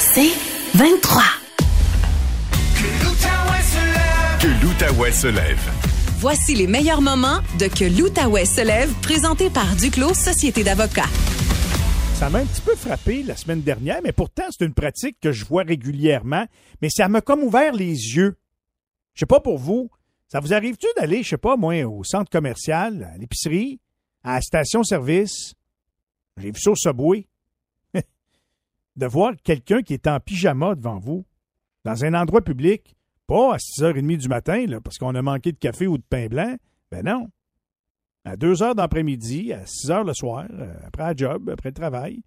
C'est 23. Que l'Outaouais se lève. Voici les meilleurs moments de Que l'Outaouais se lève, présenté par Duclos Société d'avocats. Ça m'a un petit peu frappé la semaine dernière, mais pourtant, c'est une pratique que je vois régulièrement, mais ça m'a comme ouvert les yeux. Je sais pas pour vous, ça vous arrive-tu d'aller, je sais pas, moi, au centre commercial, à l'épicerie, à la station-service? J'ai vu ça au Subway. De voir quelqu'un qui est en pyjama devant vous, dans un endroit public, pas à 6h30 du matin, parce qu'on a manqué de café ou de pain blanc. Ben non. À 2 h d'après-midi, à 6 h le soir, euh, après la job, après le travail.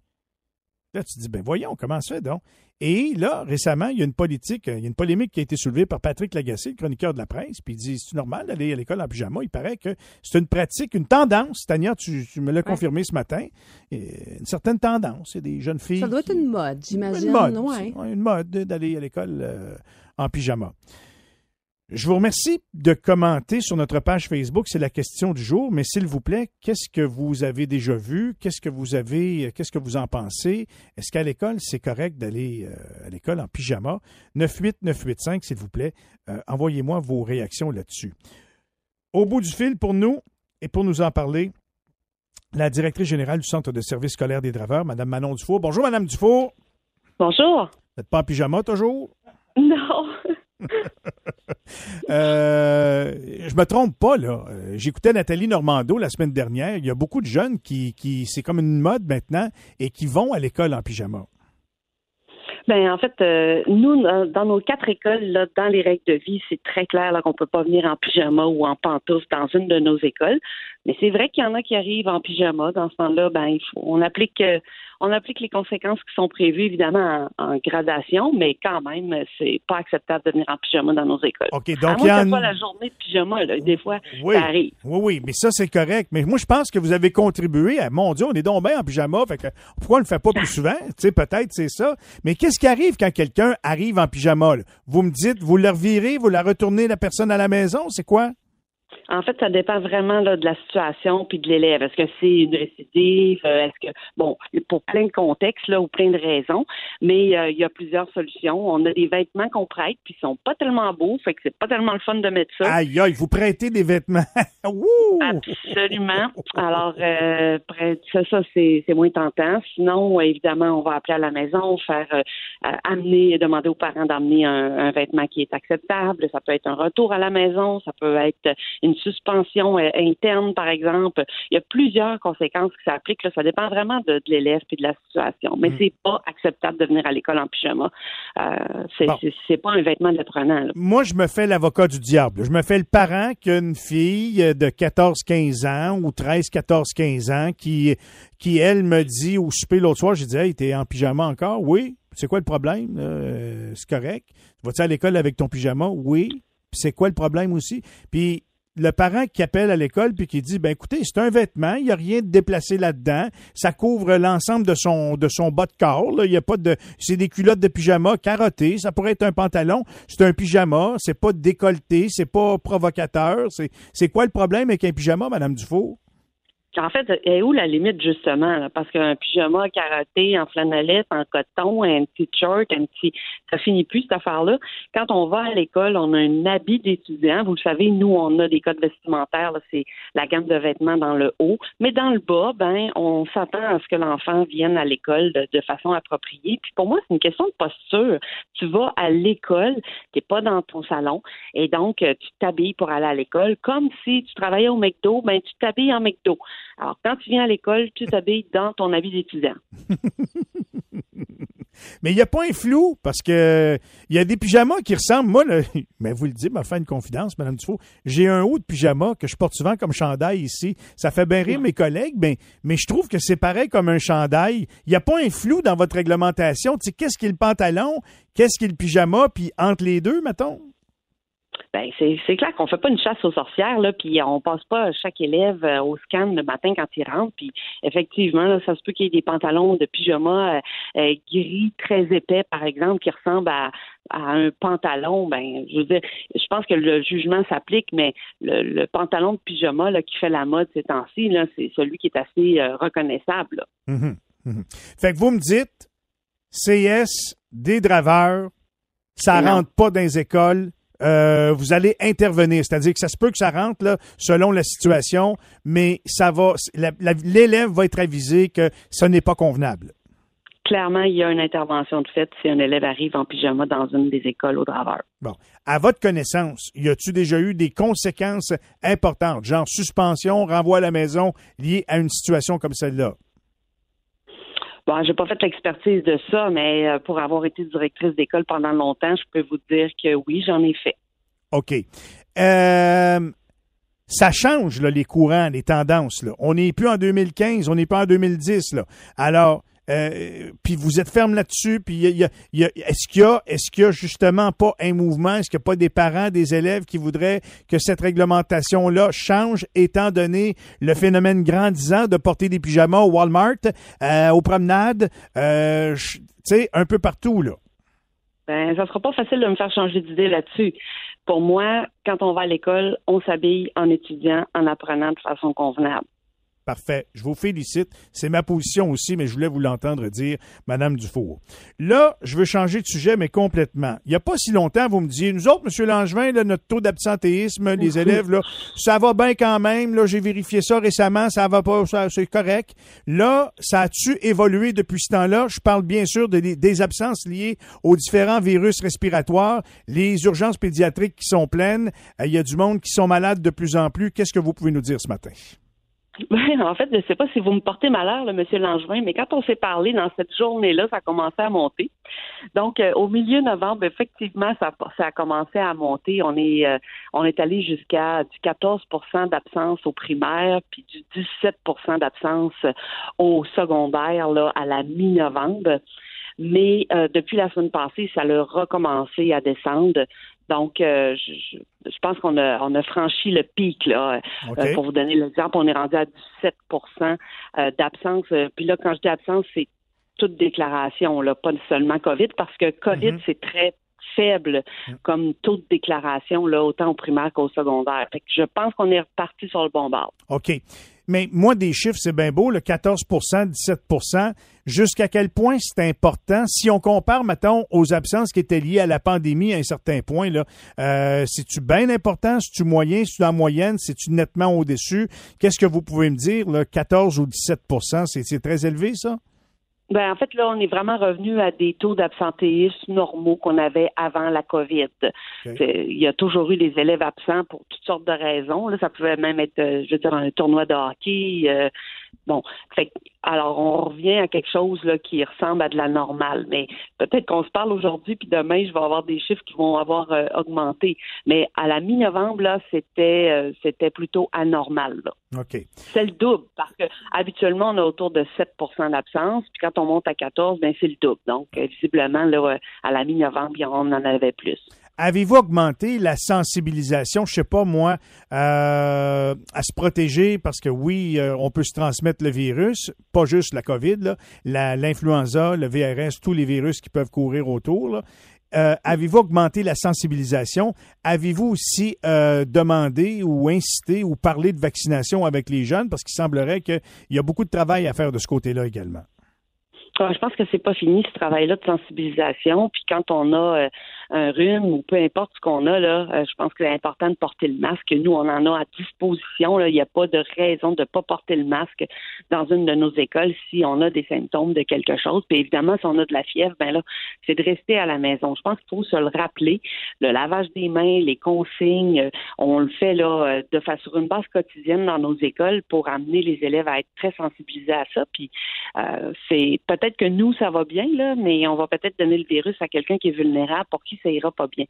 Là, tu te dis, ben voyons, comment ça fait donc? Et là, récemment, il y a une politique, il y a une polémique qui a été soulevée par Patrick Lagacé, le chroniqueur de la presse, puis il dit, c'est normal d'aller à l'école en pyjama? Il paraît que c'est une pratique, une tendance. Tania, tu, tu me l'as confirmé ce matin. Une certaine tendance. C'est des jeunes filles. Ça doit être une mode, j'imagine. une mode, ouais. une mode d'aller à l'école euh, en pyjama. Je vous remercie de commenter sur notre page Facebook, c'est la question du jour, mais s'il vous plaît, qu'est-ce que vous avez déjà vu? Qu'est-ce que vous avez, qu'est-ce que vous en pensez? Est-ce qu'à l'école, c'est correct d'aller euh, à l'école en pyjama? 98985, s'il vous plaît. Euh, Envoyez-moi vos réactions là-dessus. Au bout du fil, pour nous, et pour nous en parler, la directrice générale du Centre de services scolaires des draveurs, Mme Manon Dufour. Bonjour, Mme Dufour. Bonjour. Vous n'êtes pas en pyjama toujours? Non. Euh, je me trompe pas, là. Euh, J'écoutais Nathalie Normando la semaine dernière. Il y a beaucoup de jeunes qui, qui c'est comme une mode maintenant, et qui vont à l'école en pyjama. Ben en fait, euh, nous, dans nos quatre écoles, là, dans les règles de vie, c'est très clair qu'on peut pas venir en pyjama ou en pantoufle dans une de nos écoles. Mais c'est vrai qu'il y en a qui arrivent en pyjama. Dans ce temps-là, ben il faut, on applique, euh, on applique les conséquences qui sont prévues évidemment en, en gradation, mais quand même, c'est pas acceptable de venir en pyjama dans nos écoles. OK, donc il y en ce soit la journée de pyjama, là, des fois, Oui, ça arrive. oui, oui, mais ça, c'est correct. Mais moi, je pense que vous avez contribué à, mon Dieu, on est donc bien en pyjama, fait que pourquoi on ne le fait pas plus souvent? Tu sais, peut-être c'est ça. Mais qu'est-ce qui arrive quand quelqu'un arrive en pyjama? là? Vous me dites, vous le revirez, vous la retournez la personne à la maison, c'est quoi? En fait, ça dépend vraiment là, de la situation puis de l'élève. Est-ce que c'est une récidive? Euh, Est-ce que bon, pour plein de contextes là ou plein de raisons, mais euh, il y a plusieurs solutions. On a des vêtements qu'on prête puis ils sont pas tellement beaux, fait que c'est pas tellement le fun de mettre ça. Aïe, aïe, vous prêtez des vêtements. Wouh! Absolument. Alors, euh, ça, ça c'est, moins tentant. Sinon, évidemment, on va appeler à la maison, faire euh, euh, amener, demander aux parents d'amener un, un vêtement qui est acceptable. Ça peut être un retour à la maison, ça peut être une suspension euh, interne, par exemple. Il y a plusieurs conséquences qui s'appliquent. Ça dépend vraiment de, de l'élève et de la situation. Mais c'est pas acceptable de venir à l'école en pyjama. Euh, c'est, Bon. pas un vêtement d'apprenant. là. Moi, je me fais l'avocat du diable. Je me fais le parent qu'une fille de 14-15 ans ou 13-14-15 ans qui, qui, elle, me dit au souper l'autre soir, j'ai dit, hey, t'es en pyjama encore? Oui. C'est quoi le problème? Euh, c'est correct. Vas-tu à l'école avec ton pyjama? Oui. C'est quoi le problème aussi? Puis le parent qui appelle à l'école puis qui dit ben écoutez c'est un vêtement il n'y a rien de déplacé là-dedans ça couvre l'ensemble de son de son bas de corps il y a pas de c'est des culottes de pyjama carottées ça pourrait être un pantalon c'est un pyjama c'est pas décolleté c'est pas provocateur c'est c'est quoi le problème avec un pyjama madame Dufault En fait, est où la limite justement? là? Parce qu'un pyjama carotté en flanellette, en coton, un petit short, un petit, ça finit plus cette affaire-là. Quand on va à l'école, on a un habit d'étudiant. Vous le savez, nous, on a des codes vestimentaires. C'est la gamme de vêtements dans le haut, mais dans le bas, ben, on s'attend à ce que l'enfant vienne à l'école de, façon appropriée. Puis pour moi, c'est une question de posture. Tu vas à l'école, t'es pas dans ton salon, et donc euh, tu t'habilles pour aller à l'école, comme si tu travaillais au McDo, ben tu t'habilles en McDo. Alors, quand tu viens à l'école, tu t'habilles dans ton habit d'étudiant. Mais il n'y a pas un flou parce que il y a des pyjamas qui ressemblent. Moi, mais vous le dites, m'a fait une confidence, Madame Dufault. J'ai un haut de pyjama que je porte souvent comme chandail ici. Ça fait bien rire mes collègues, mais, mais je trouve que c'est pareil comme un chandail. Il n'y a pas un flou dans votre réglementation. Tu sais, qu'est-ce qui est le pantalon, qu'est-ce qui est le pyjama, puis entre les deux, mettons? Ben, c'est clair qu'on fait pas une chasse aux sorcières, là, puis on passe pas chaque élève euh, au scan le matin quand il rentre, puis effectivement, là, ça se peut qu'il y ait des pantalons de pyjama euh, euh, gris très épais, par exemple, qui ressemblent à, à un pantalon. Ben, je veux dire, je pense que le jugement s'applique, mais le, le pantalon de pyjama là, qui fait la mode ces temps-ci, c'est celui qui est assez reconnaissable. là. Mhm, mhm. Fait que vous me dites, CS des draveurs, ça rentre pas dans les écoles. Euh, vous allez intervenir, c'est-à-dire que ça se peut que ça rentre là, selon la situation, mais ça va, l'élève va être avisé que ce n'est pas convenable. Clairement, il y a une intervention de fait si un élève arrive en pyjama dans une des écoles au draveur. Bon, à votre connaissance, y a-t-il déjà eu des conséquences importantes, genre suspension, renvoi à la maison, liées à une situation comme celle-là? Bon, j'ai pas fait l'expertise de ça, mais euh, pour avoir été directrice d'école pendant longtemps, je peux vous dire que oui, j'en ai fait. OK. Euh, ça change, là, les courants, les tendances. Là. On n'est plus en 2015, on n'est pas en 2010. Là. Alors, euh, puis vous êtes ferme là-dessus, puis y y a- est-ce qu'il y a, est-ce qu'il y a justement pas un mouvement, est-ce qu'il n'y a pas des parents, des élèves qui voudraient que cette réglementation-là change, étant donné le phénomène grandissant de porter des pyjamas au Walmart, euh, aux promenades, euh, tu sais, un peu partout, là? Ben, ça sera pas facile de me faire changer d'idée là-dessus. Pour moi, quand on va à l'école, on s'habille en étudiant, en apprenant de façon convenable. Parfait. Je vous félicite. C'est ma position aussi, mais je voulais vous l'entendre dire, Madame Dufour. Là, je veux changer de sujet, mais complètement. Il n'y a pas si longtemps, vous me disiez, nous autres, Monsieur Langevin, là, notre taux d'absentéisme, les élèves, là, ça va bien quand même. Là, j'ai vérifié ça récemment, ça va pas, c'est correct. Là, ça a-tu évolué depuis ce temps-là? Je parle bien sûr de- des absences liées aux différents virus respiratoires, les urgences pédiatriques qui sont pleines. Euh, Il y a du monde qui sont malades de plus en plus. Qu'est-ce que vous pouvez nous dire ce matin? Ben, en fait, je ne sais pas si vous me portez malheur, le monsieur Langevin, mais quand on s'est parlé dans cette journée-là, ça a commencé à monter. Donc, euh, au milieu novembre, effectivement, ça, ça a commencé à monter. On est, euh, on est allé jusqu'à du 14% d'absence au primaire, puis du 17% d'absence au secondaire là, à la mi-novembre. Mais euh, depuis la semaine passée, ça a recommencé à descendre. Donc, euh, je, pense qu'on a, on a franchi le pic. Là. OK? Euh, pour vous donner l'exemple, on est rendu à 17% euh, d'absence. Euh, Puis là, quand je dis absence, c'est toute déclaration, là, pas seulement COVID, parce que COVID, Mhm. c'est très faible comme taux de déclaration, là, autant au primaire qu'au secondaire. Fait que je pense qu'on est reparti sur le bon bord. OK. Mais moi, des chiffres, c'est bien beau, le 14% 17% Jusqu'à quel point c'est important? Si on compare, mettons, aux absences qui étaient liées à la pandémie à un certain point, là, euh, c'est-tu bien important? C'est-tu moyen? C'est-tu en moyenne? C'est-tu nettement au-dessus? Qu'est-ce que vous pouvez me dire, là, 14 ou 17 c'est, c'est très élevé, ça? Ben, en fait, là, on est vraiment revenu à des taux d'absentéisme normaux qu'on avait avant la COVID. Il y a toujours eu des élèves absents pour toutes sortes de raisons. Là, ça pouvait même être, euh, je veux dire, un tournoi de hockey. euh, bon, fait, alors on revient à quelque chose là qui ressemble à de la normale. Mais peut-être qu'on se parle aujourd'hui, puis demain, je vais avoir des chiffres qui vont avoir euh, augmenté. Mais à la mi-novembre, là, c'était euh, c'était plutôt anormal. Là. OK. C'est le double, parce que habituellement, on a autour de 7% d'absence, puis quand on monte à 14, ben c'est le double. Donc, euh, visiblement, là, à la mi-novembre, on en avait plus. Avez-vous augmenté la sensibilisation, je sais pas moi, euh, à se protéger? Parce que oui, euh, on peut se transmettre le virus, pas juste la COVID, l'influenza, le VRS, tous les virus qui peuvent courir autour. Euh, Avez-vous augmenté la sensibilisation? Avez-vous aussi demandé ou incité ou parlé de vaccination avec les jeunes? Parce qu'il semblerait qu'il y a beaucoup de travail à faire de ce côté-là également. Ah, je pense que c'est pas fini ce travail-là de sensibilisation. Puis quand on a un rhume ou peu importe ce qu'on a là, euh, je pense que c'est important de porter le masque. Nous, on en a à disposition. là. Il n'y a pas de raison de pas porter le masque dans une de nos écoles si on a des symptômes de quelque chose. Puis évidemment, si on a de la fièvre, ben là, c'est de rester à la maison. Je pense qu'il faut se le rappeler. Le lavage des mains, les consignes, euh, on le fait là euh, de façon une base quotidienne dans nos écoles pour amener les élèves à être très sensibilisés à ça. Puis euh, c'est peut-être que nous, ça va bien, là, mais on va peut-être donner le virus à quelqu'un qui est vulnérable pour qui ça ira pas bien.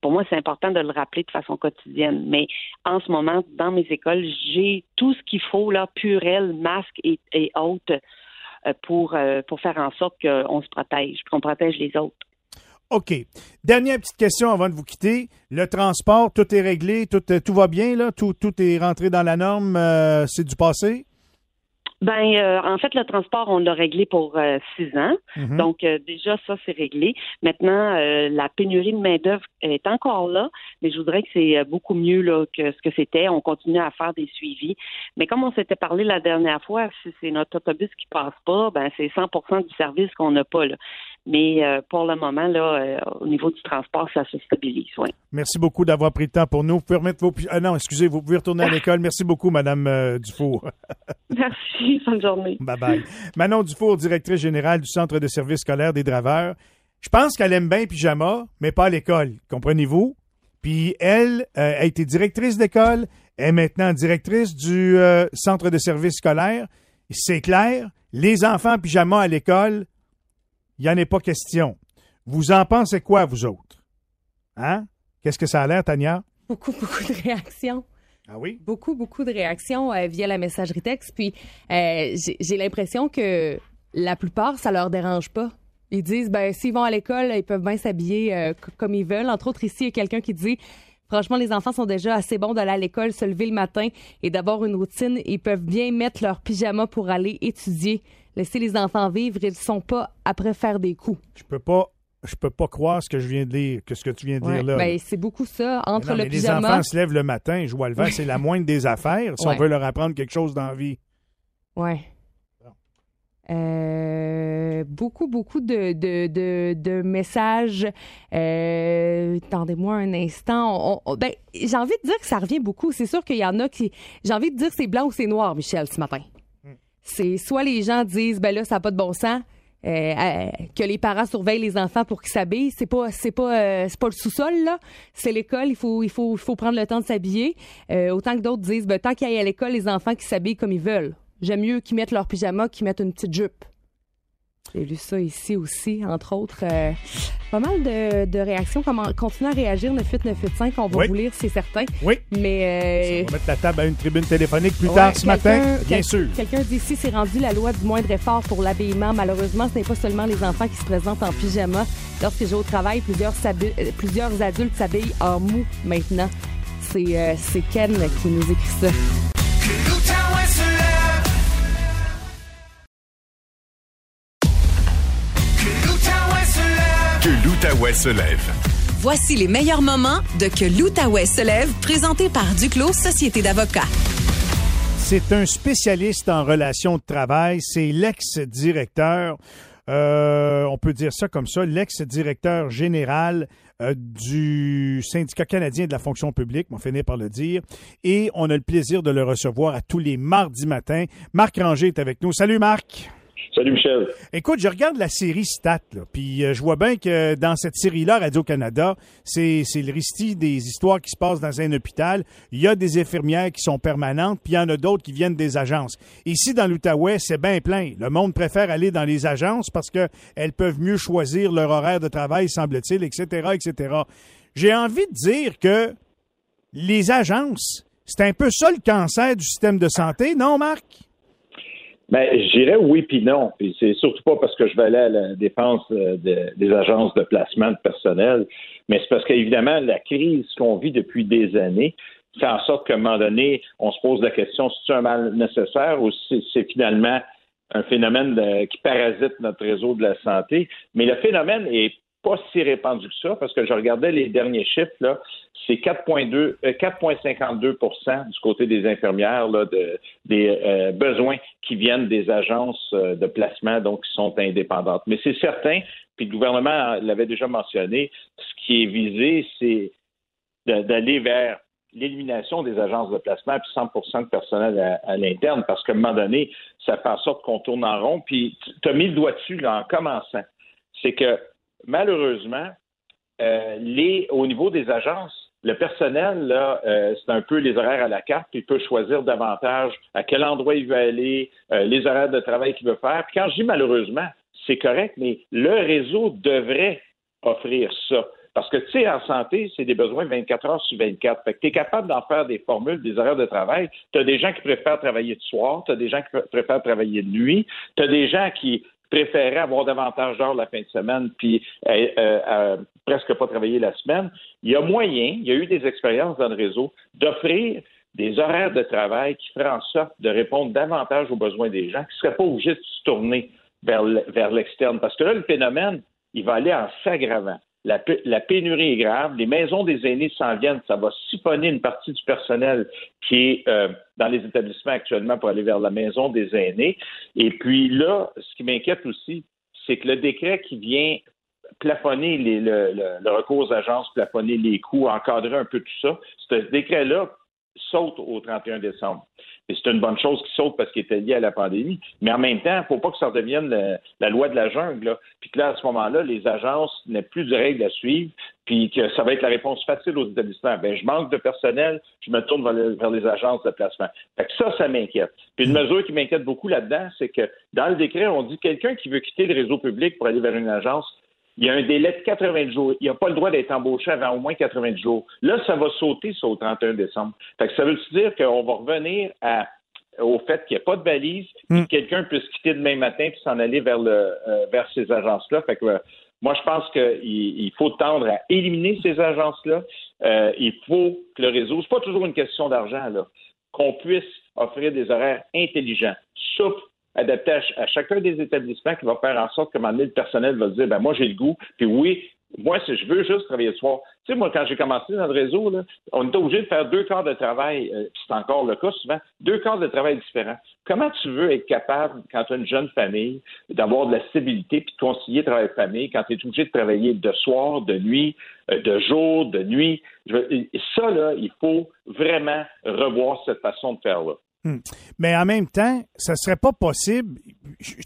Pour moi, c'est important de le rappeler de façon quotidienne. Mais en ce moment, dans mes écoles, j'ai tout ce qu'il faut, là, purel, masque et, et autres, euh, pour, euh, pour faire en sorte qu'on se protège, qu'on protège les autres. OK. Dernière petite question avant de vous quitter. Le transport, tout est réglé, tout, tout va bien, là? Tout, tout est rentré dans la norme, euh, c'est du passé? Ben, euh, en fait, le transport, on l'a réglé pour euh, six ans. Mhm. Donc, euh, déjà, ça, c'est réglé. Maintenant, la pénurie de main-d'œuvre est encore là, mais je voudrais que c'est beaucoup mieux là, que ce que c'était. On continue à faire des suivis. Mais comme on s'était parlé la dernière fois, si c'est notre autobus qui passe pas, ben c'est 100% du service qu'on n'a pas. Là. Mais pour le moment, là, au niveau du transport, ça se stabilise. Oui. Merci beaucoup d'avoir pris le temps pour nous. Vous pouvez remettre vos... Ah non, excusez, vous pouvez retourner à l'école. Merci beaucoup, Madame Dufour. Merci. Bonne journée. Bye bye. Manon Dufour, directrice générale du Centre de services scolaires des Draveurs. Je pense qu'elle aime bien pyjama, mais pas à l'école. Comprenez-vous? Puis elle euh, a été directrice d'école, est maintenant directrice du euh, Centre de services scolaires. C'est clair, les enfants en pyjama à l'école, il n'y en est pas question. Vous en pensez quoi, vous autres? Hein? Qu'est-ce que ça a l'air, Tania? Beaucoup, beaucoup de réactions. Ah oui? Beaucoup, beaucoup de réactions euh, via la messagerie texte. Puis euh, j'ai l'impression que la plupart, ça leur dérange pas. Ils disent, ben s'ils vont à l'école, ils peuvent bien s'habiller euh, comme ils veulent. Entre autres, ici, il y a quelqu'un qui dit, franchement, les enfants sont déjà assez bons d'aller à l'école, se lever le matin et d'avoir une routine. Ils peuvent bien mettre leur pyjama pour aller étudier. Laisser les enfants vivre, ils sont pas après faire des coups. Je peux pas. Je peux pas croire ce que je viens de lire, que ce que tu viens de Ouais, dire là. ben, c'est beaucoup ça. Mais Entre non, le mais les enfants se lèvent le matin, jouent à le vert, c'est la moindre des affaires si on veut leur apprendre quelque chose dans la vie. Ouais. Euh, beaucoup, beaucoup de, de, de, de messages. Euh, Attendez-moi un instant. On- on- ben, j'ai envie de dire que ça revient beaucoup. C'est sûr qu'il y en a qui. J'ai envie de dire que c'est blanc ou c'est noir, Michel, ce matin. C'est soit les gens disent, ben là, ça n'a pas de bon sens. Euh, que les parents surveillent les enfants pour qu'ils s'habillent, c'est pas c'est pas euh, c'est pas le sous-sol là, c'est l'école, il faut il faut il faut prendre le temps de s'habiller. Euh, autant que d'autres disent ben tant qu'ils aillent à l'école les enfants qui s'habillent comme ils veulent. J'aime mieux qu'ils mettent leur pyjama qu'ils mettent une petite jupe. J'ai lu ça ici aussi, entre autres. Euh, pas mal de, de réactions. Comment continuer à réagir 98985, on va Oui. vous lire, c'est certain. Oui. Mais On euh, va mettre la table à une tribune téléphonique plus Ouais, tard ce matin, bien quel- sûr. Quelqu'un d'ici s'est rendu la loi du moindre effort pour l'habillement. Malheureusement, ce n'est pas seulement les enfants qui se présentent en pyjama. Lorsque je vais au travail, plusieurs, euh, plusieurs adultes s'habillent en mou maintenant. C'est euh, c'est Ken qui nous écrit ça. l'Outaouais se lève. Voici les meilleurs moments de Que l'Outaouais se lève, présenté par Duclos Société d'avocats. C'est un spécialiste en relations de travail. C'est l'ex-directeur, euh, on peut dire ça comme ça, l'ex-directeur général euh, du syndicat canadien de la fonction publique, on finit par le dire. Et on a le plaisir de le recevoir à tous les mardis matins. Marc Ranger est avec nous. Salut Marc. Salut Michel. Écoute, je regarde la série Stat, puis euh, je vois bien que dans cette série-là, Radio-Canada, c'est le récit des histoires qui se passent dans un hôpital. Il y a des infirmières qui sont permanentes, puis il y en a d'autres qui viennent des agences. Ici, dans l'Outaouais, c'est bien plein. Le monde préfère aller dans les agences parce que elles peuvent mieux choisir leur horaire de travail, semble-t-il, etc., etc. J'ai envie de dire que les agences, c'est un peu ça le cancer du système de santé, non, Marc? Ben, je dirais oui puis non. Puis c'est surtout pas parce que je vais aller à la défense euh, de- des agences de placement de personnel, mais c'est parce qu'évidemment, la crise qu'on vit depuis des années fait en sorte qu'à un moment donné, on se pose la question si c'est un mal nécessaire ou si c'est finalement un phénomène de- qui parasite notre réseau de la santé? Mais le phénomène est pas si répandu que ça, parce que je regardais les derniers chiffres, là, c'est 4,2, euh, 4,52% du côté des infirmières là, de, des euh, besoins qui viennent des agences euh, de placement, donc qui sont indépendantes. Mais c'est certain, puis le gouvernement l'avait déjà mentionné, ce qui est visé, c'est d'aller vers l'élimination des agences de placement puis 100% de personnel à, à l'interne, parce qu'à un moment donné, ça fait en sorte qu'on tourne en rond. Puis tu as mis le doigt dessus là, en commençant. C'est que malheureusement, euh, au niveau des agences, le personnel, euh, c'est un peu les horaires à la carte, puis il peut choisir davantage à quel endroit il veut aller, euh, les horaires de travail qu'il veut faire. Puis quand je dis malheureusement, c'est correct, mais le réseau devrait offrir ça. Parce que, tu sais, en santé, c'est des besoins 24 heures sur 24. Fait que tu es capable d'en faire des formules, des horaires de travail. Tu as des gens qui préfèrent travailler de soir, tu as des gens qui pr- préfèrent travailler de nuit, tu as des gens qui préféraient avoir davantage d'heures la fin de semaine, puis euh, euh, presque pas travailler la semaine. Il y a moyen, il y a eu des expériences dans le réseau, d'offrir des horaires de travail qui feraient en sorte de répondre davantage aux besoins des gens, qui ne seraient pas obligés de se tourner vers l'externe. Parce que là, le phénomène, il va aller en s'aggravant. La, pénurie est grave. Les maisons des aînés s'en viennent. Ça va siphonner une partie du personnel qui est euh, dans les établissements actuellement pour aller vers la maison des aînés. Et puis là, ce qui m'inquiète aussi, c'est que le décret qui vient plafonner le, le, recours aux agences, plafonner les coûts, encadrer un peu tout ça, ce décret-là saute au 31 décembre. Et c'est une bonne chose qui saute parce qu'il était lié à la pandémie. Mais en même temps, il ne faut pas que ça redevienne la, loi de la jungle. Là. Puis que là, à ce moment-là, les agences n'aient plus de règles à suivre, puis que ça va être la réponse facile aux établissements. Ben, je manque de personnel, je me tourne vers les, agences de placement. Fait que ça, ça m'inquiète. Puis une mesure qui m'inquiète beaucoup là-dedans, c'est que dans le décret, on dit quelqu'un qui veut quitter le réseau public pour aller vers une agence, il y a un délai de 80 jours. Il n'a pas le droit d'être embauché avant au moins 80 jours. Là, ça va sauter ça, au 31 décembre. Fait que ça veut dire qu'on va revenir au fait qu'il n'y a pas de valise, hmm. que quelqu'un puisse quitter demain matin puis s'en aller vers le euh, vers ces agences-là? Fait que euh, moi, je pense qu'il faut tendre à éliminer ces agences-là. Euh, il faut que le réseau, c'est pas toujours une question d'argent, là, qu'on puisse offrir des horaires intelligents, souples, adapté à, chacun des établissements qui va faire en sorte que le personnel va se dire ben moi j'ai le goût, puis oui, moi si je veux juste travailler le soir. Tu sais, moi, quand j'ai commencé dans le réseau, là, on était obligé de faire deux quarts de travail, euh, c'est encore le cas souvent, deux quarts de travail différents. Comment tu veux être capable, quand tu as une jeune famille, d'avoir de la stabilité puis de concilier travail-famille quand tu es obligé de travailler de soir, de nuit, euh, de jour, de nuit? ça, là, il faut vraiment revoir cette façon de faire-là. Hmm. Mais en même temps, ça serait pas possible,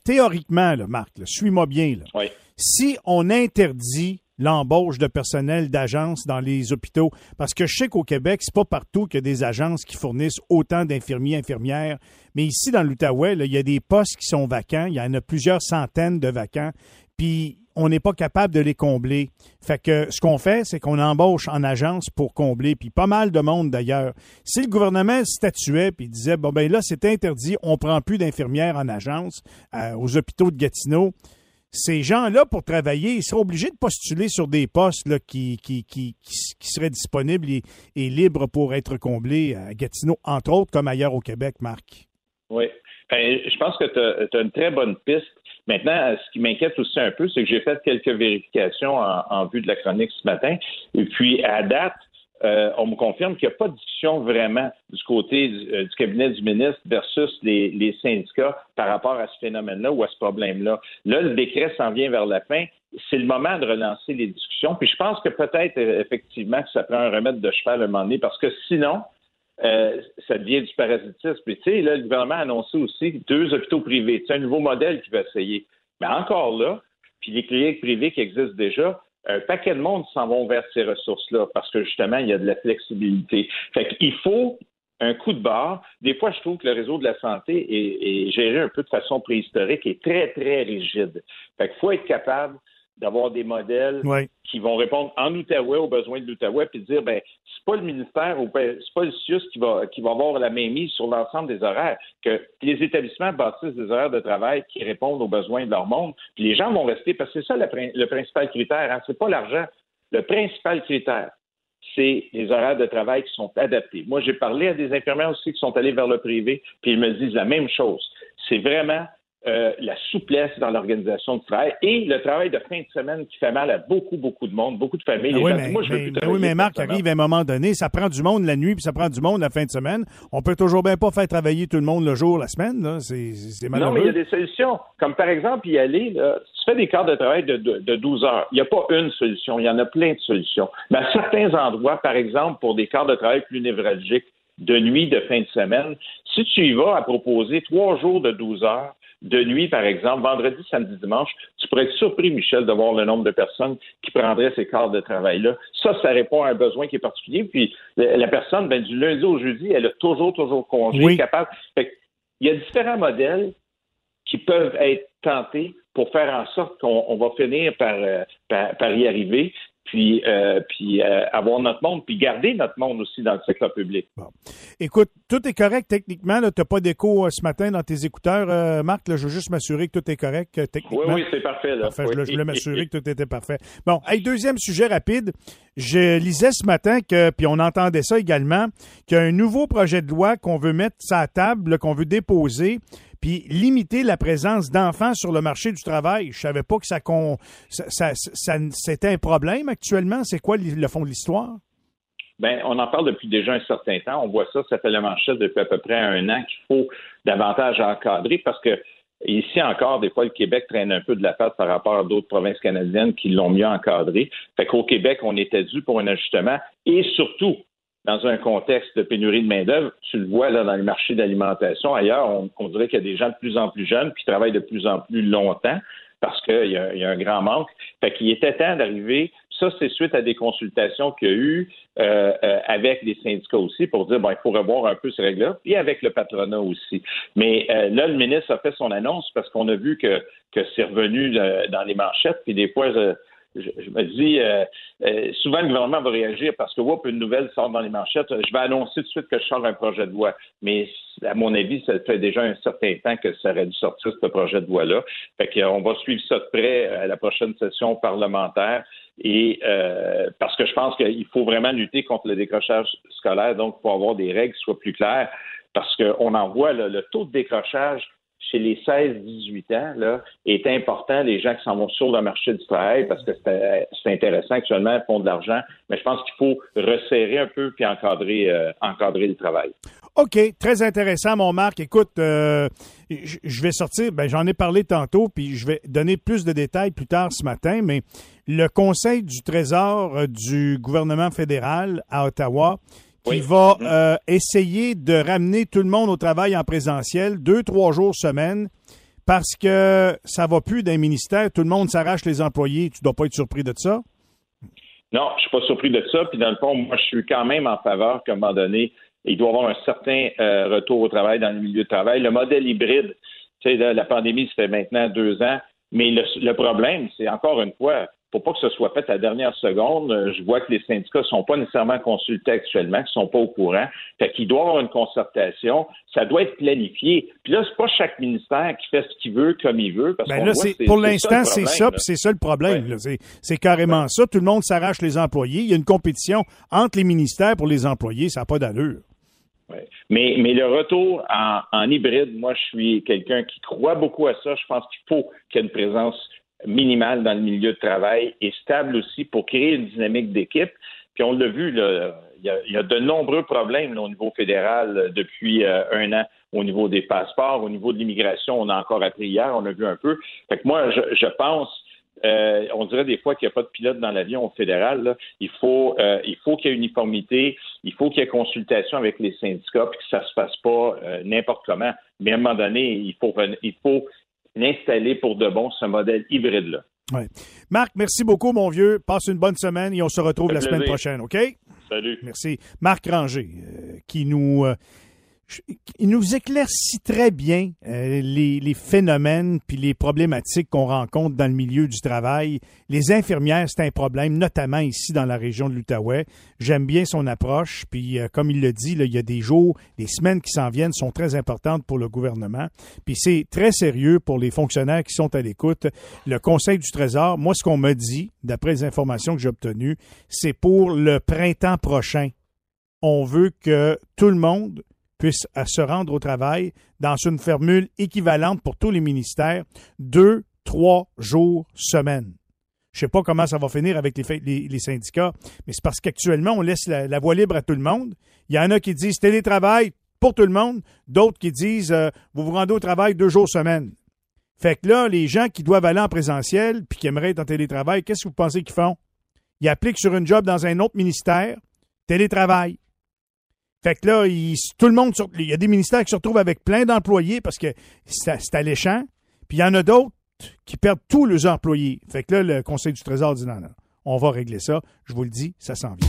théoriquement, là, Marc, suis-moi bien, là. si on interdit l'embauche de personnel d'agence dans les hôpitaux, parce que je sais qu'au Québec, c'est pas partout qu'il y a des agences qui fournissent autant d'infirmiers, infirmières, mais ici, dans l'Outaouais, il y a des postes qui sont vacants, il y en a plusieurs centaines de vacants, puis on n'est pas capable de les combler. Fait que ce qu'on fait, c'est qu'on embauche en agence pour combler, puis pas mal de monde d'ailleurs. Si le gouvernement statuait puis disait bon ben là c'est interdit, on prend plus d'infirmières en agence euh, aux hôpitaux de Gatineau. Ces gens-là, pour travailler, ils seraient obligés de postuler sur des postes qui, seraient disponibles et, et, libres pour être comblés à Gatineau, entre autres, comme ailleurs au Québec, Marc. Oui. Ben, je pense que tu as, une très bonne piste. Maintenant, ce qui m'inquiète aussi un peu, c'est que j'ai fait quelques vérifications en, vue de la chronique ce matin. Et puis, à date, euh, on me confirme qu'il n'y a pas de discussion vraiment du côté euh, du, cabinet du ministre versus les, syndicats par rapport à ce phénomène-là ou à ce problème-là. Là, le décret s'en vient vers la fin. C'est le moment de relancer les discussions. Puis je pense que peut-être euh, effectivement que ça prend un remède de cheval à un moment donné parce que sinon, euh, ça devient du parasitisme. Puis, tu sais, là, le gouvernement a annoncé aussi deux hôpitaux privés. C'est un nouveau modèle qu'il va essayer. Mais encore là, puis les cliniques privées qui existent déjà, un paquet de monde s'en vont vers ces ressources-là parce que justement, il y a de la flexibilité. Fait qu'il faut un coup de barre. Des fois, je trouve que le réseau de la santé est, est géré un peu de façon préhistorique et très, très rigide. Fait qu'il faut être capable d'avoir des modèles qui vont répondre en Outaouais aux besoins de l'Outaouais, puis dire ben c'est pas le ministère ou ben, c'est pas le CIUS qui va qui va avoir la mainmise sur l'ensemble des horaires, que les établissements bâtissent des horaires de travail qui répondent aux besoins de leur monde, puis les gens vont rester parce que c'est ça le, principal critère, hein, c'est pas l'argent. Le principal critère, c'est les horaires de travail qui sont adaptés. Moi, j'ai parlé à des infirmières aussi qui sont allés vers le privé, puis ils me disent la même chose. C'est vraiment euh, la souplesse dans l'organisation du travail et le travail de fin de semaine qui fait mal à beaucoup, beaucoup de monde, beaucoup de familles. Ben oui, mais, moi, je veux ben oui, mais Marc arrive à un moment donné, ça prend du monde la nuit puis ça prend du monde la fin de semaine. On peut toujours bien pas faire travailler tout le monde le jour, la semaine. C'est malheureux. Non, mais il y a des solutions. Comme par exemple, y aller, là, tu fais des quarts de travail de, de, 12 heures. Il n'y a pas une solution, il y en a plein de solutions. Mais à certains endroits, par exemple, pour des quarts de travail plus névralgiques, de nuit, de fin de semaine, si tu y vas à proposer trois jours de 12 heures, de nuit, par exemple, vendredi, samedi, dimanche, tu pourrais être surpris, Michel, de voir le nombre de personnes qui prendraient ces quarts de travail-là. Ça, ça répond à un besoin qui est particulier. Puis la personne, ben, du lundi au jeudi, elle a toujours, toujours congé, capable. il y a différents modèles qui peuvent être tentés pour faire en sorte qu'on va finir par, euh, par, y arriver. Puis, euh, puis euh, avoir notre monde, puis garder notre monde aussi dans le secteur public. Écoute, tout est correct techniquement. Tu n'as pas d'écho euh, ce matin dans tes écouteurs, Marc. je veux juste m'assurer que tout est correct techniquement. Oui, oui, c'est parfait. Là. Parfait. Je, voulais m'assurer que tout était parfait. Bon, hey, deuxième sujet rapide. Je lisais ce matin que, puis on entendait ça également, qu'il y a un nouveau projet de loi qu'on veut mettre sur la table, qu'on veut déposer puis limiter la présence d'enfants sur le marché du travail. Je savais pas que ça, c'était un problème actuellement. C'est quoi le fond de l'histoire? Ben, on en parle depuis déjà un certain temps. On voit ça, ça fait le manchette depuis à peu près un an qu'il faut davantage encadrer parce que ici encore, des fois, le Québec traîne un peu de la patte par rapport à d'autres provinces canadiennes qui l'ont mieux encadré. Fait qu'au Québec, on était dû pour un ajustement et surtout, dans un contexte de pénurie de main-d'œuvre, tu le vois là dans les marchés d'alimentation. Ailleurs, on, dirait qu'il y a des gens de plus en plus jeunes qui travaillent de plus en plus longtemps parce qu'il y, a un grand manque. Fait qu'il était temps d'arriver. Ça, c'est suite à des consultations qu'il y a eu euh, euh, avec les syndicats aussi pour dire bon, il faut revoir un peu ce règle-là, et avec le patronat aussi. Mais euh, là, le ministre a fait son annonce parce qu'on a vu que, que c'est revenu dans les manchettes, puis des fois, je, me dis, euh, euh, souvent le gouvernement va réagir parce que, whoop, une nouvelle sort dans les manchettes. Je vais annoncer tout de suite que je sors un projet de loi. Mais à mon avis, ça fait déjà un certain temps que ça aurait dû sortir ce projet de loi-là. Fait qu'on va suivre ça de près à la prochaine session parlementaire. Et euh, parce que je pense qu'il faut vraiment lutter contre le décrochage scolaire, donc il faut avoir des règles qui soient plus claires, parce qu'on en voit le taux de décrochage chez les 16-18 ans là, est important, les gens qui s'en vont sur le marché du travail, parce que c'est intéressant actuellement, ils font de l'argent, mais je pense qu'il faut resserrer un peu puis encadrer, euh, encadrer le travail. OK, très intéressant, mon Marc. Écoute, euh, je vais sortir, ben, j'en ai parlé tantôt, puis je vais donner plus de détails plus tard ce matin, mais le Conseil du Trésor euh, du gouvernement fédéral à Ottawa qui va mm-hmm. euh, essayer de ramener tout le monde au travail en présentiel, deux, trois jours semaine, parce que ça va plus d'un ministère, tout le monde s'arrache les employés. Tu dois pas être surpris de ça? Non, je suis pas surpris de ça. Puis dans le fond, moi, je suis quand même en faveur qu'à un moment donné, il doit y avoir un certain euh, retour au travail dans le milieu de travail. Le modèle hybride, tu sais, la, pandémie, ça fait maintenant deux ans. Mais le problème, c'est encore une fois, faut pas que ce soit fait à la dernière seconde. Euh, je vois que les syndicats sont pas nécessairement consultés actuellement, qu'ils sont pas au courant. Fait qu'il doit y avoir une concertation. Ça doit être planifié. Puis là, c'est pas chaque ministère qui fait ce qu'il veut comme il veut. Parce ben là, pour l'instant, c'est ça, puis c'est ça le problème. C'est carrément ça. Tout le monde s'arrache les employés. Il y a une compétition entre les ministères pour les employés. Ça n'a pas d'allure. Mais, mais le retour en, en hybride, moi, je suis quelqu'un qui croit beaucoup à ça. Je pense qu'il faut qu'il y ait une présence minimale dans le milieu de travail et stable aussi pour créer une dynamique d'équipe. Puis on l'a vu, il, y a, de nombreux problèmes au niveau fédéral euh, depuis euh, un an au niveau des passeports, au niveau de l'immigration, on a encore appris hier, on a vu un peu. Fait que moi, je, pense euh, on dirait des fois qu'il n'y a pas de pilote dans l'avion fédéral. Il faut, il faut qu'il y ait uniformité, il faut qu'il y ait consultation avec les syndicats, puis que ça se passe pas n'importe comment. Mais à un moment donné, il faut, il faut l'installer pour de bon, ce modèle hybride-là. Ouais. Marc, merci beaucoup, mon vieux. Passe une bonne semaine et on se retrouve la semaine prochaine, OK? Salut. Merci. Marc Ranger, euh, qui nous euh, il nous éclaircit très bien euh, les, phénomènes puis les problématiques qu'on rencontre dans le milieu du travail. Les infirmières, c'est un problème, notamment ici dans la région de l'Outaouais. J'aime bien son approche, puis euh, comme il le dit, il y a des jours, des semaines qui s'en viennent sont très importantes pour le gouvernement. Puis c'est très sérieux pour les fonctionnaires qui sont à l'écoute. Le Conseil du Trésor, moi, ce qu'on m'a dit, d'après les informations que j'ai obtenues, c'est pour le printemps prochain. On veut que tout le monde puisse se rendre au travail dans une formule équivalente pour tous les ministères, deux, trois jours semaine. Je sais pas comment ça va finir avec les, les, syndicats, mais c'est parce qu'actuellement, on laisse la, voie libre à tout le monde. Il y en a qui disent télétravail pour tout le monde, d'autres qui disent euh, vous vous rendez au travail deux jours semaine. Fait que là, les gens qui doivent aller en présentiel puis qui aimeraient être en télétravail, qu'est-ce que vous pensez qu'ils font? Ils appliquent sur une job dans un autre ministère, télétravail. Fait que là, il, tout le y a des ministères qui se retrouvent avec plein d'employés parce que c'est alléchant. Puis il y en a d'autres qui perdent tous leurs employés. Fait que là, le Conseil du Trésor dit non, non, on va régler ça. Je vous le dis, ça s'en vient.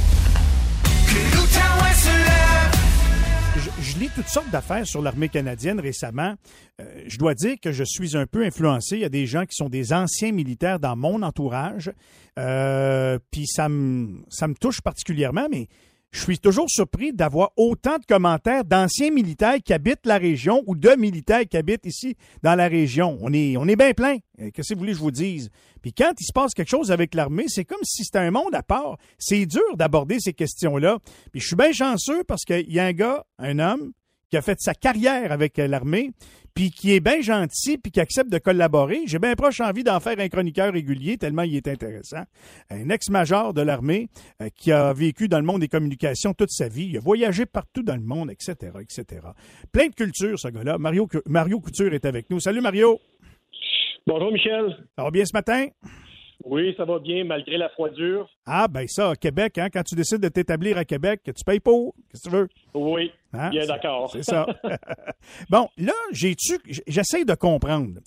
je, je lis toutes sortes d'affaires sur l'armée canadienne récemment. Euh, je dois dire que je suis un peu influencé. Il y a des gens qui sont des anciens militaires dans mon entourage. Euh, Puis ça me, ça me touche particulièrement, mais je suis toujours surpris d'avoir autant de commentaires d'anciens militaires qui habitent la région ou de militaires qui habitent ici dans la région. On est, on est bien plein. Euh, Qu'est-ce que vous voulez que je vous dise? Puis quand il se passe quelque chose avec l'armée, c'est comme si c'était un monde à part. C'est dur d'aborder ces questions-là. Puis je suis bien chanceux parce qu'il y a un gars, un homme, qui a fait sa carrière avec euh, l'armée, puis qui est bien gentil, puis qui accepte de collaborer. J'ai bien proche envie d'en faire un chroniqueur régulier, tellement il est intéressant. Un ex-major de l'armée euh, qui a vécu dans le monde des communications toute sa vie. Il a voyagé partout dans le monde, etc., etc. Plein de culture, ce gars-là. Mario, Mario Couture est avec nous. Salut, Mario. Bonjour Michel. Ça va bien ce matin? Oui, ça va bien malgré la froidure. Ah, ben ça, Québec, hein, quand tu décides de t'établir à Québec, tu payes pour. Qu'est-ce que tu veux? Oui, Hein? bien d'accord. C'est ça. bon, là, j'ai-tu, j'essaie de comprendre.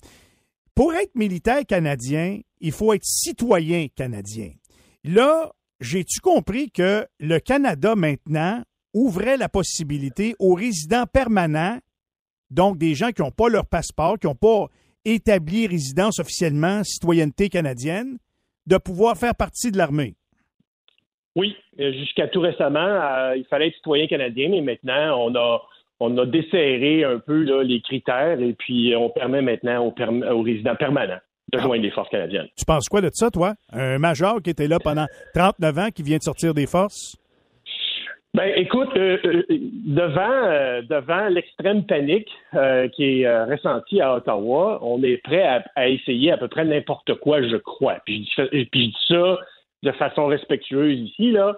Pour être militaire canadien, il faut être citoyen canadien. Là, j'ai-tu compris que le Canada maintenant ouvrait la possibilité aux résidents permanents, donc des gens qui n'ont pas leur passeport, qui n'ont pas établi résidence officiellement, citoyenneté canadienne, de pouvoir faire partie de l'armée. Oui, euh, jusqu'à tout récemment, euh, il fallait être citoyen canadien, mais maintenant, on a on a desserré un peu là, les critères et puis on permet maintenant aux, perm- aux résidents permanents de Ah. joindre les forces canadiennes. Tu penses quoi de ça, toi? Un major qui était là pendant 39 ans, qui vient de sortir des forces? Ben, écoute, euh, euh, devant euh, devant l'extrême panique qui est ressentie à Ottawa, on est prêt à, essayer à peu près n'importe quoi, je crois. Puis je, puis je dis ça de façon respectueuse ici là.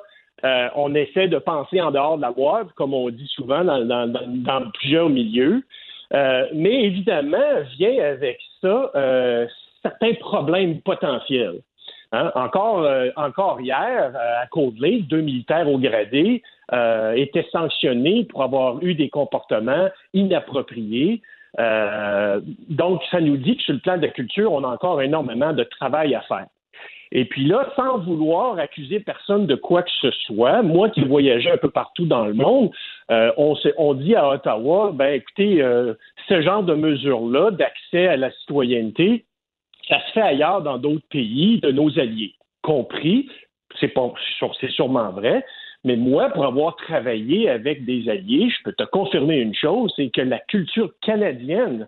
On essaie de penser en dehors de la boîte, comme on dit souvent dans, plusieurs milieux. Mais évidemment, vient avec ça certains problèmes potentiels. Hein, Encore, encore hier, à Côte-Lake, deux militaires au gradé euh, étaient sanctionnés pour avoir eu des comportements inappropriés. Euh, donc, ça nous dit que sur le plan de la culture, on a encore énormément de travail à faire. Et puis là, sans vouloir accuser personne de quoi que ce soit, moi qui voyageais un peu partout dans le monde, euh, on, dit à Ottawa, ben écoutez, ce genre de mesures-là d'accès à la citoyenneté, ça se fait ailleurs dans d'autres pays de nos alliés, compris, c'est sûrement vrai, mais moi, pour avoir travaillé avec des alliés, je peux te confirmer une chose, c'est que la culture canadienne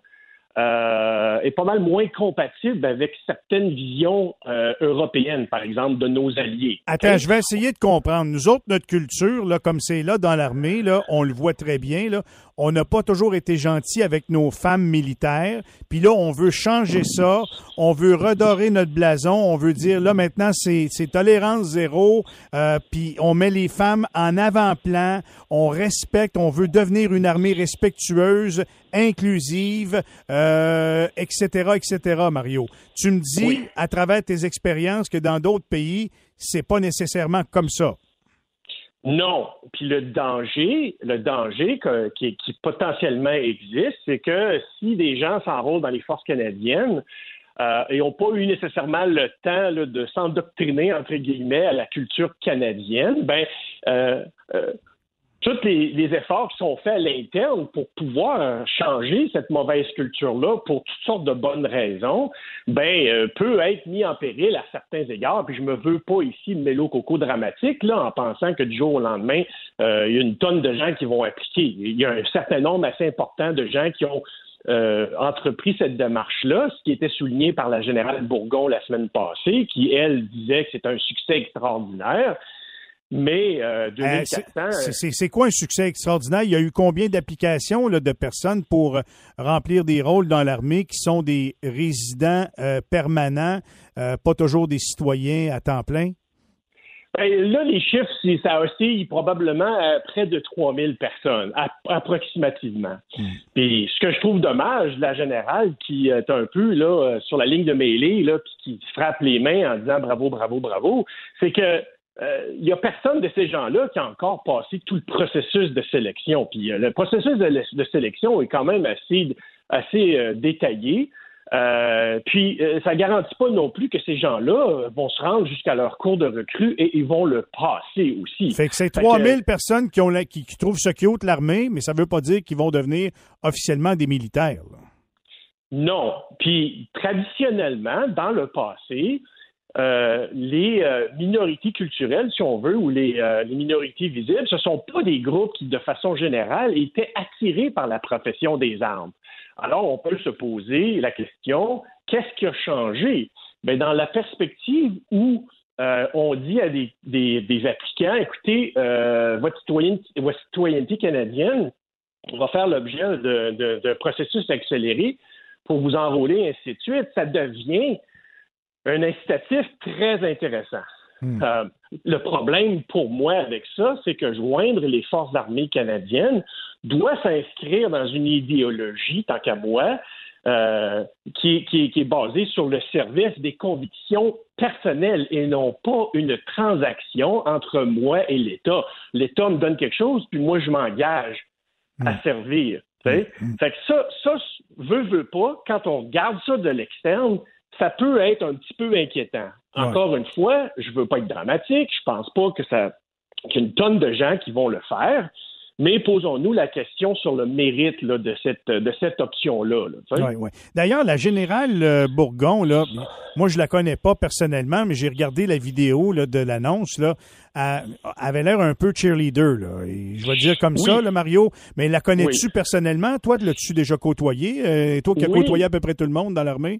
euh, est pas mal moins compatible avec certaines visions euh, européennes, par exemple, de nos alliés. Attends, je vais essayer de comprendre. Nous autres, notre culture, là, comme c'est là dans l'armée, là, on le voit très bien, là, on n'a pas toujours été gentil avec nos femmes militaires. Puis là, on veut changer ça. On veut redorer notre blason. On veut dire, là, maintenant, c'est tolérance zéro. Euh, puis on met les femmes en avant-plan. On respecte. On veut devenir une armée respectueuse, inclusive, euh, etc., etc., Mario. Tu me dis, Oui. à travers tes expériences, que dans d'autres pays, c'est pas nécessairement comme ça. Non. Puis le danger, le danger qui, potentiellement existe, c'est que si des gens s'enrôlent dans les forces canadiennes euh, et n'ont pas eu nécessairement le temps de s'endoctriner, entre guillemets, à la culture canadienne, ben euh, euh, tous les, efforts qui sont faits à l'interne pour pouvoir changer cette mauvaise culture-là pour toutes sortes de bonnes raisons, ben euh, peut être mis en péril à certains égards. Puis je me veux pas ici mélo coco dramatique là en pensant que du jour au lendemain euh, il y a une tonne de gens qui vont appliquer. Il y a un certain nombre assez important de gens qui ont euh, entrepris cette démarche-là, ce qui était souligné par la générale Bourgon la semaine passée, qui, elle, disait que c'est un succès extraordinaire. Mais euh, Euh, c'est- 2400, c'est- c'est c'est quoi un succès extraordinaire? Il y a eu combien d'applications de personnes pour euh, remplir des rôles dans l'armée qui sont des résidents euh, permanents, euh, pas toujours des citoyens à temps plein? Ben, là, les chiffres, ça oscille probablement à près de 3000 personnes, ap- approximativement. Puis ce que je trouve dommage, la générale, qui est un peu là euh, sur la ligne de mêlée, là, puis qui frappe les mains en disant bravo, bravo, bravo, c'est que euh, il y a personne de ces gens-là qui a encore passé tout le processus de sélection. Puis euh, le processus de, de sélection est quand même assez, assez euh, détaillé. Euh, puis, euh, ça garantit pas non plus que ces gens-là vont se rendre jusqu'à leur cours de recrue et ils vont le passer aussi. Fait que c'est 3000 personnes qui, ont la- qui, qui trouvent ce cute l'armée, mais ça veut pas dire qu'ils vont devenir officiellement des militaires. là. Non. Puis, traditionnellement, dans le passé, euh, les euh, minorités culturelles, si on veut, ou les, euh, minorités visibles, ce sont pas des groupes qui, de façon générale, étaient attirés par la profession des armes. Alors, on peut se poser la question, qu'est-ce qui a changé? Mais dans la perspective où on dit à des, des, des applicants, écoutez, votre, citoyen- votre citoyenneté canadienne va faire l'objet de, de, processus accélérés pour vous enrôler, ainsi de suite, ça devient un incitatif très intéressant. Euh, le problème pour moi avec ça, c'est que joindre les forces armées canadiennes doit s'inscrire dans une idéologie, tant qu'à moi, euh, qui, est- qui est- qui est basée sur le service des convictions personnelles et non pas une transaction entre moi et l'État. L'État me donne quelque chose, puis moi, je m'engage à servir. tu sais. Fait que ça, ça, veut, veut pas, quand on regarde ça de l'externe, ça peut être un petit peu inquiétant. Encore une fois, je veux pas être dramatique, je pense pas que ça qu'il y a une tonne de gens qui vont le faire, mais posons-nous la question sur le mérite là, de cette de cette option-là. là. Ouais, ouais. D'ailleurs, la générale euh, Bourgon, là, moi je la connais pas personnellement, mais j'ai regardé la vidéo là, de l'annonce. Là, elle avait l'air un peu cheerleader. Là, et je vais dire comme Oui. ça, là, Mario. Mais la connais-tu Oui. personnellement? Toi, l'as-tu déjà côtoyé Euh, Toi qui as Oui. côtoyé à peu près tout le monde dans l'armée?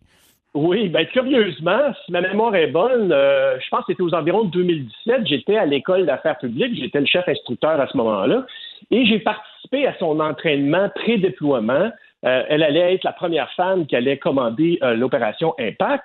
Oui, ben curieusement, si ma mémoire est bonne, euh, je pense que c'était aux environs de 2017. J'étais à l'école d'affaires publiques, j'étais le chef instructeur à ce moment-là, et j'ai participé à son entraînement pré-déploiement. Euh, elle allait être la première femme qui allait commander euh, l'opération Impact.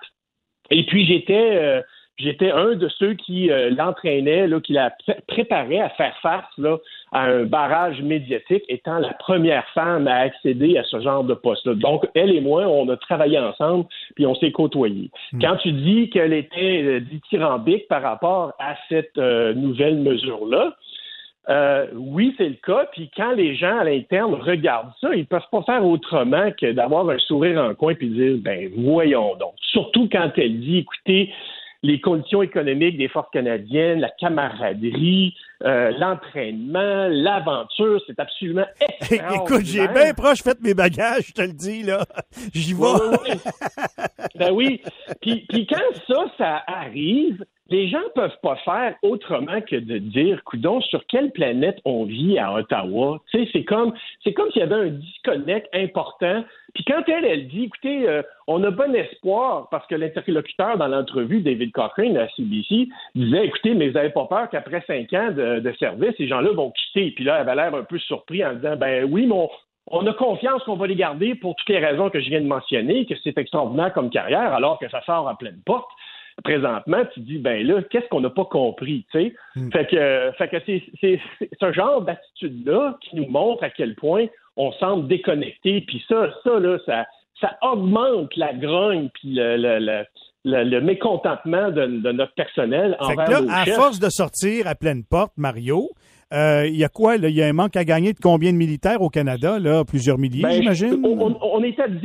Et puis j'étais euh, j'étais un de ceux qui euh, l'entraînait, qui la pré- préparait à faire face là, à un barrage médiatique, étant la première femme à accéder à ce genre de poste-là. Donc, elle et moi, on a travaillé ensemble, puis on s'est côtoyés. Quand tu dis qu'elle était euh, dithyrambique par rapport à cette euh, nouvelle mesure-là, euh, oui, c'est le cas. Puis quand les gens à l'interne regardent ça, ils peuvent pas faire autrement que d'avoir un sourire en coin puis dire, ben voyons donc. Surtout quand elle dit, écoutez, les conditions économiques des forces canadiennes, la camaraderie, euh, l'entraînement, l'aventure, c'est absolument extraordinaire. Écoute, j'ai bien proche fait mes bagages, je te le dis là. J'y vais. Oui, oui, oui. ben oui. Puis, puis quand ça, ça arrive, les gens peuvent pas faire autrement que de dire, coudon, sur quelle planète on vit à Ottawa? Tu sais, c'est comme, c'est comme s'il y avait un disconnect important. Puis quand elle, elle dit, écoutez, euh, on a bon espoir, parce que l'interlocuteur dans l'entrevue, David Cochrane à CBC, disait, écoutez, mais vous n'avez pas peur qu'après cinq ans de, service, ces gens-là vont quitter? Puis là, elle avait l'air un peu surpris en disant, ben oui, mais on, on a confiance qu'on va les garder pour toutes les raisons que je viens de mentionner, que c'est extraordinaire comme carrière, alors que ça sort à pleine porte. Présentement, tu dis, ben là, qu'est-ce qu'on n'a pas compris, tu sais? Fait que, fait que c'est, ce genre d'attitude-là qui nous montre à quel point on semble déconnecté. Puis ça, ça, là, ça, ça augmente la grogne puis le, le, le, le- le mécontentement de, de notre personnel Fait que envers là, nos à chefs. force de sortir à pleine porte, Mario, euh, il y a quoi? là? Il y a un manque à gagner de combien de militaires au Canada? Là? Plusieurs milliers, Ben, j'imagine? On, est à 10%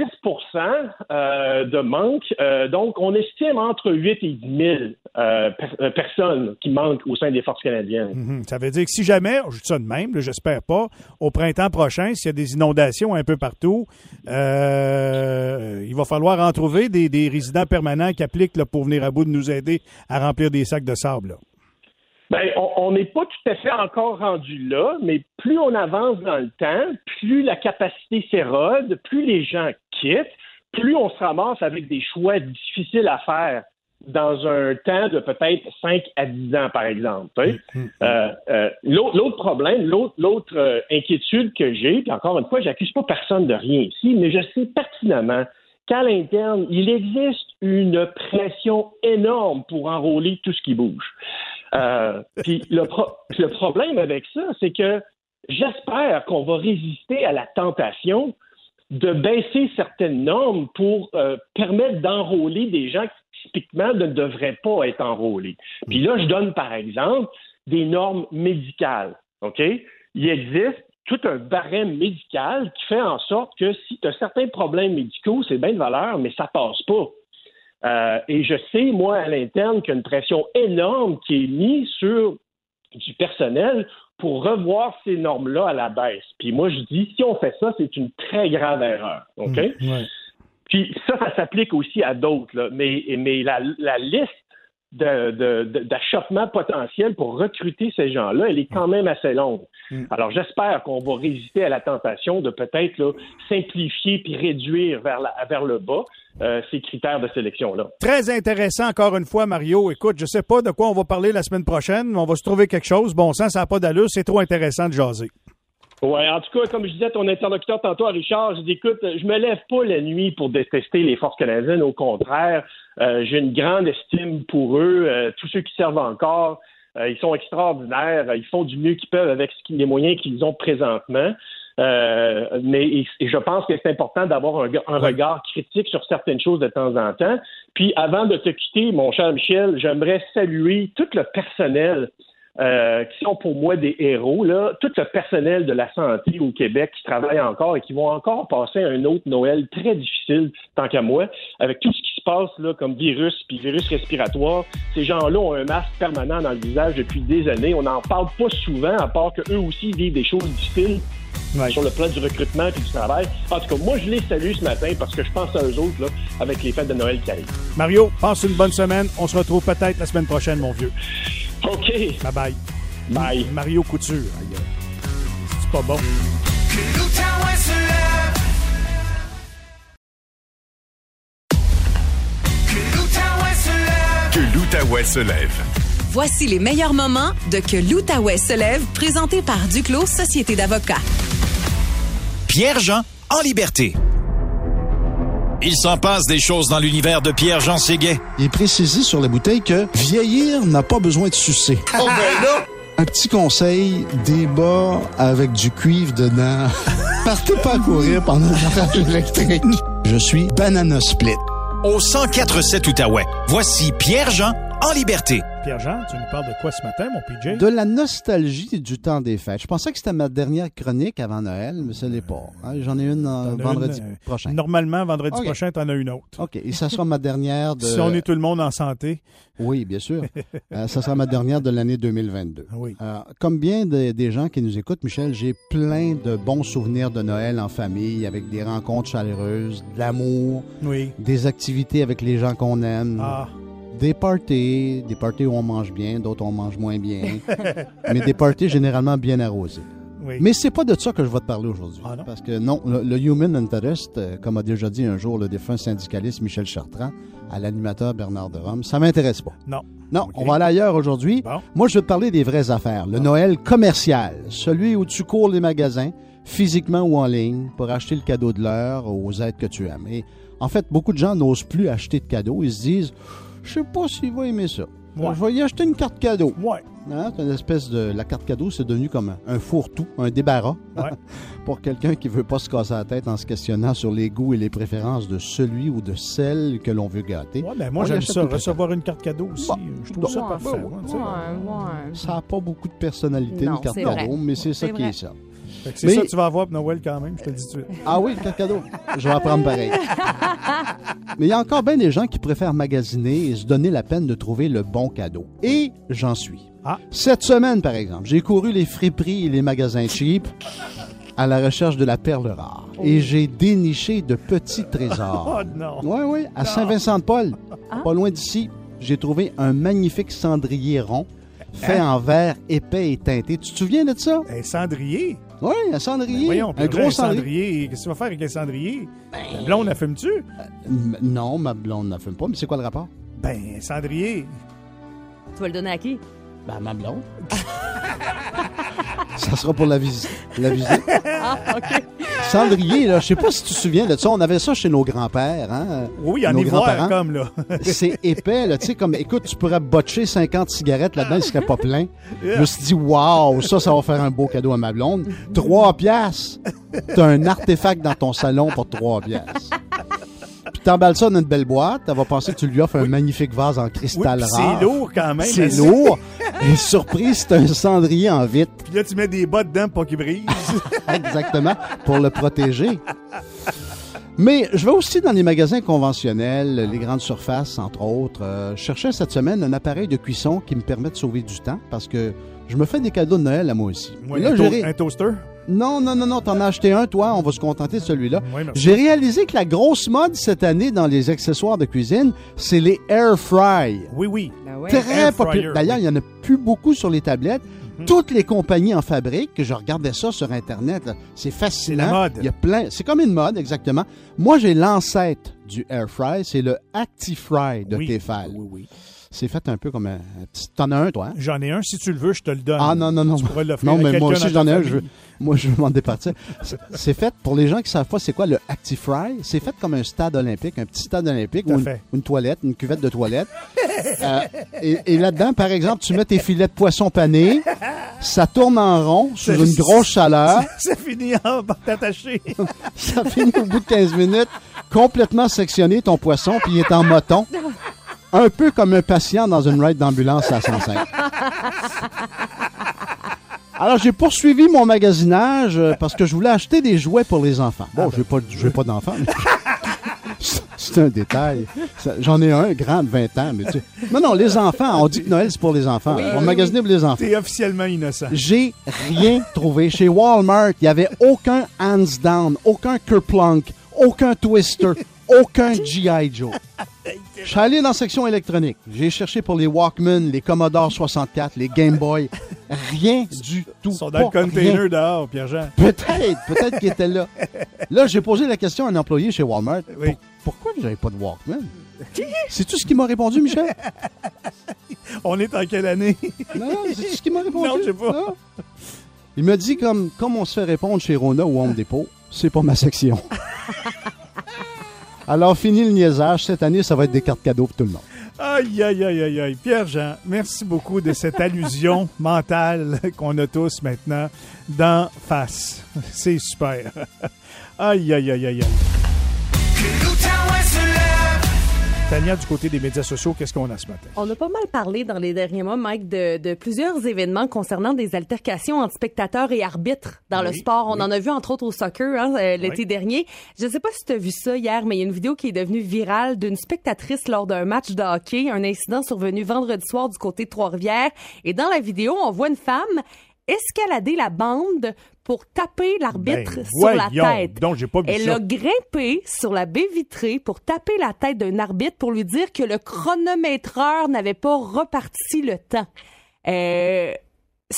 euh, de manque. Euh, donc, on estime entre 8 et 10 000 euh, per- personnes qui manquent au sein des forces canadiennes. Mhm. Ça veut dire que si jamais, je dis ça de même, j'espère pas, au printemps prochain, s'il y a des inondations un peu partout, il va falloir en trouver des, des résidents permanents qui appliquent là, pour venir à bout de nous aider à remplir des sacs de sable. là. Ben, on- n'est pas tout à fait encore rendu là, mais plus on avance dans le temps, plus la capacité s'érode, plus les gens quittent, plus on se ramasse avec des choix difficiles à faire dans un temps de peut-être 5 à 10 ans, par exemple. tu sais. Euh, euh, L'autre problème, l'autre l'autre, euh, inquiétude que j'ai, puis encore une fois, j'accuse pas personne de rien ici, mais je sais pertinemment qu'à l'interne, il existe une pression énorme pour enrôler tout ce qui bouge. Euh, puis le, pro- le problème avec ça, c'est que j'espère qu'on va résister à la tentation de baisser certaines normes pour euh, permettre d'enrôler des gens qui typiquement ne devraient pas être enrôlés. Puis là, je donne par exemple des normes médicales. OK? Il existe tout un barème médical qui fait en sorte que si tu as certains problèmes médicaux, c'est bien de valeur, mais ça passe pas. Euh, et je sais, moi, à l'interne, qu'il y a une pression énorme qui est mise sur du personnel pour revoir ces normes-là à la baisse. Puis moi, je dis, si on fait ça, c'est une très grave erreur. OK? Ouais. Puis ça, ça s'applique aussi à d'autres. Mais, mais la, la liste d'achoppements potentiels pour recruter ces gens-là, elle est quand même assez longue. Alors j'espère qu'on va résister à la tentation de peut-être simplifier puis réduire vers, la, vers le bas euh, ces critères de sélection-là. Très intéressant encore une fois, Mario. Écoute, je sais pas de quoi on va parler la semaine prochaine, mais on va se trouver quelque chose. Bon sang, ça n'a pas d'allure, c'est trop intéressant de jaser. Ouais, en tout cas, comme je disais à ton interlocuteur tantôt à Richard, je dis écoute, je me lève pas la nuit pour détester les forces canadiennes. Au contraire, euh, j'ai une grande estime pour eux. Euh, tous ceux qui servent encore, euh, ils sont extraordinaires. Ils font du mieux qu'ils peuvent avec les moyens qu'ils ont présentement. Euh, mais et, et je pense que c'est important d'avoir un, un regard critique sur certaines choses de temps en temps. Puis avant de te quitter, mon cher Michel, j'aimerais saluer tout le personnel euh, qui sont pour moi des héros, là, tout le personnel de la santé au Québec qui travaille encore et qui vont encore passer un autre Noël très difficile, tant qu'à moi, avec tout ce qui se passe là, comme virus puis virus respiratoire. Ces gens-là ont un masque permanent dans le visage depuis des années. On n'en parle pas souvent, à part qu'eux aussi vivent des choses difficiles Ouais. sur le plan du recrutement et du travail. En tout cas, moi, je les salue ce matin parce que je pense à eux autres là, avec les fêtes de Noël qui arrivent. Mario, passe une bonne semaine. On se retrouve peut-être la semaine prochaine, mon vieux. OK. Bye bye. Bye. Mario Couture. C'est pas bon. Que l'Outaouais se lève. Voici les meilleurs moments de Que l'Outaouais se lève, présenté par Duclos Société d'avocats. Pierre-Jean en liberté. Il s'en passe des choses dans l'univers de Pierre-Jean Séguet. Il est précisé sur la bouteille que vieillir n'a pas besoin de sucer. Oh ben là! Un petit conseil, débat avec du cuivre dedans. Partez pas à courir pendant la électrique. Je suis Banana Split. Au 1047 Outaouais, voici Pierre-Jean en liberté. Pierre-Jean, tu nous parles de quoi ce matin, mon PJ? De la nostalgie du temps des fêtes. Je pensais que c'était ma dernière chronique avant Noël, mais ce n'est pas. Hein, J'en ai une euh, vendredi une, euh, prochain. Normalement, vendredi prochain, t'en as une autre. OK, et ça sera ma dernière de... Si on est tout le monde en santé. Oui, bien sûr. Euh, ça sera ma dernière de l'année 2022. Oui. Euh, comme bien de- des gens qui nous écoutent, Michel, j'ai plein de bons souvenirs de Noël en famille, avec des rencontres chaleureuses, de l'amour, Oui. des activités avec les gens qu'on aime, Ah, des parties, des parties où on mange bien, d'autres on mange moins bien, mais des parties généralement bien arrosées. oui. Mais c'est pas de ça que je vais te parler aujourd'hui. Ah? Parce que non, le, le Human Interest, euh, comme a déjà dit un jour le défunt syndicaliste Michel Chartrand à l'animateur Bernard de Rome, ça m'intéresse pas. Non. Non, on va aller ailleurs aujourd'hui. Bon. Moi, je vais te parler des vraies affaires. Le Noël commercial, celui où tu cours les magasins, physiquement ou en ligne, pour acheter le cadeau de l'heure aux êtres que tu aimes. Et en fait, beaucoup de gens n'osent plus acheter de cadeaux. Ils se disent, je sais pas s'il va aimer ça. Ouais. Je vais y acheter une carte cadeau. Ouais. Hein, c'est une espèce de. La carte cadeau, c'est devenu comme un, un fourre-tout, un débarras. Ouais. pour quelqu'un qui veut pas se casser la tête en se questionnant sur les goûts et les préférences de celui ou de celle que l'on veut gâter. Ouais, ben moi, j'aime ça. Recevoir une carte cadeau aussi. Bon. Je trouve ça Ouais, parfait. Ouais, ouais. Ça n'a pas beaucoup de personnalité, Non, une carte cadeau, vrai. mais c'est ça qui est ça. Fait que C'est Mais- ça que tu vas avoir pour Noël quand même, je te le dis tout de suite. Ah oui, carte cadeau. Je vais apprendre pareil. Mais il y a encore bien des gens qui préfèrent magasiner et se donner la peine de trouver le bon cadeau. Et j'en suis. Ah. Cette semaine, par exemple, j'ai couru les friperies et les magasins cheap à la recherche de la perle rare. Et j'ai déniché de petits trésors. Oh non. Oui, oui, à Saint-Vincent-de-Paul, pas loin d'ici, j'ai trouvé un magnifique cendrier rond fait en verre épais et teinté. Tu te souviens de ça? Un cendrier? Oui, un cendrier. Ben Voyons, un gros cendrier. Qu'est-ce que tu vas faire avec un cendrier? La blonde, la fume-tu? M- Non, ma blonde ne fume pas, mais c'est quoi le rapport? Ben, un cendrier. Tu vas le donner à qui? Ben, ma blonde. ça sera pour la visite. La visite. Ah, OK. Cendrier, là, je sais pas si tu te souviens de ça. On avait ça chez nos grands-pères, hein? Oui, en Nos ivoire, grands-parents. comme, là. C'est épais, là. Tu sais, comme, écoute, tu pourrais botcher 50 cigarettes là-dedans, il serait pas plein. Je me suis dit, waouh, ça, ça va faire un beau cadeau à ma blonde. Trois piastres. T'as un artefact dans ton salon pour trois piastres. T'emballes ça dans une belle boîte. Elle va penser que tu lui offres un magnifique vase en cristal rare. c'est lourd quand même. C'est assez. lourd. Et surprise, c'est un cendrier en vitre. Puis là, tu mets des bottes dedans pour qu'il brise. Exactement, pour le protéger. Mais je vais aussi dans les magasins conventionnels, les grandes surfaces, entre autres. Euh, je cherchais cette semaine un appareil de cuisson qui me permet de sauver du temps parce que je me fais des cadeaux de Noël à moi aussi. Ouais, Et là, un, j'ai to- ré- un toaster? Non, non, non, non, t'en as acheté un, toi. On va se contenter de celui-là. J'ai réalisé que la grosse mode cette année dans les accessoires de cuisine, c'est les air fry. Oui, oui. Ben ouais. Très Air populaire. D'ailleurs, il n'y en a plus beaucoup sur les tablettes. Toutes les compagnies en fabriquent, que je regardais ça sur Internet, c'est fascinant. C'est la mode. Il y a plein. C'est comme une mode, exactement. Moi, j'ai l'ancêtre du air fry, c'est le ActiFry de Oui. Tefal. Oui, oui. C'est fait un peu comme un, petit. T'en as un, toi? hein? J'en ai un. Si tu le veux, je te le donne. Ah non, non, non. Tu pourras l'offrir Non, à mais moi aussi j'en ai un. Je, moi, je veux m'en départir. C'est- fait, pour les gens qui savent pas c'est quoi le ActiFry, c'est fait comme un stade olympique, un petit stade olympique ou une, toilette, une cuvette de toilette. Euh, et et là-dedans, par exemple, tu mets tes filets de poisson pané, ça tourne en rond sur Ça- une grosse chaleur, Ça finit en bas attaché. ça finit au bout de 15 minutes, complètement sectionné ton poisson, puis il est en moton. Un peu comme un patient dans une ride d'ambulance à 105. Alors, j'ai poursuivi mon magasinage euh, parce que je voulais acheter des jouets pour les enfants. Bon, je n'ai pas, j'ai pas d'enfants. mais- C'est- un détail. J'en ai un grand de 20 ans. Mais tu sais- Non, non, les enfants, on dit que Noël, c'est pour les enfants. on va magasiner pour les enfants. T'es officiellement innocent. J'ai rien trouvé. Chez Walmart, il n'y avait aucun hands down, aucun kerplunk, aucun twister, aucun G.I. Joe. Je suis allé dans la section électronique. J'ai cherché pour les Walkman, les Commodore 64, les Game Boy. Rien du tout. Ils sont dans le Pas container rien. dehors, Pierre-Jean. Peut-être, peut-être qu'il était là. Là, j'ai posé la question à un employé chez Walmart. Oui. Pour- pourquoi vous n'avez pas de Walkman? C'est tout ce qu'il m'a répondu, Michel? On est en quelle année? Non, non, c'est tout ce qu'il m'a répondu? Non, je sais pas. Non. Il m'a dit, comme, comme on se fait répondre chez Rona ou Home Depot, c'est pas ma section. Alors, fini le niaisage. Cette année, ça va être des cartes cadeaux pour tout le monde. Aïe, aïe, aïe, aïe, aïe. Pierre-Jean, merci beaucoup de cette allusion mentale qu'on a tous maintenant d'en face. C'est super. Aïe, aïe, aïe, aïe, aïe. Tania, du côté des médias sociaux, qu'est-ce qu'on a ce matin? On a pas mal parlé dans les derniers mois, Mike, de, de plusieurs événements concernant des altercations entre spectateurs et arbitres dans le sport. On oui. en a vu entre autres au soccer hein, euh, l'été Oui. dernier. Je ne sais pas si tu as vu ça hier, mais il y a une vidéo qui est devenue virale d'une spectatrice lors d'un match de hockey, un incident survenu vendredi soir du côté de Trois-Rivières. Et dans la vidéo, on voit une femme escalader la bande pour taper l'arbitre Ben, sur la tête. donc, j'ai pas vu Elle ça. a grimpé sur la baie vitrée pour taper la tête d'un arbitre pour lui dire que le chronométreur n'avait pas reparti le temps. Euh,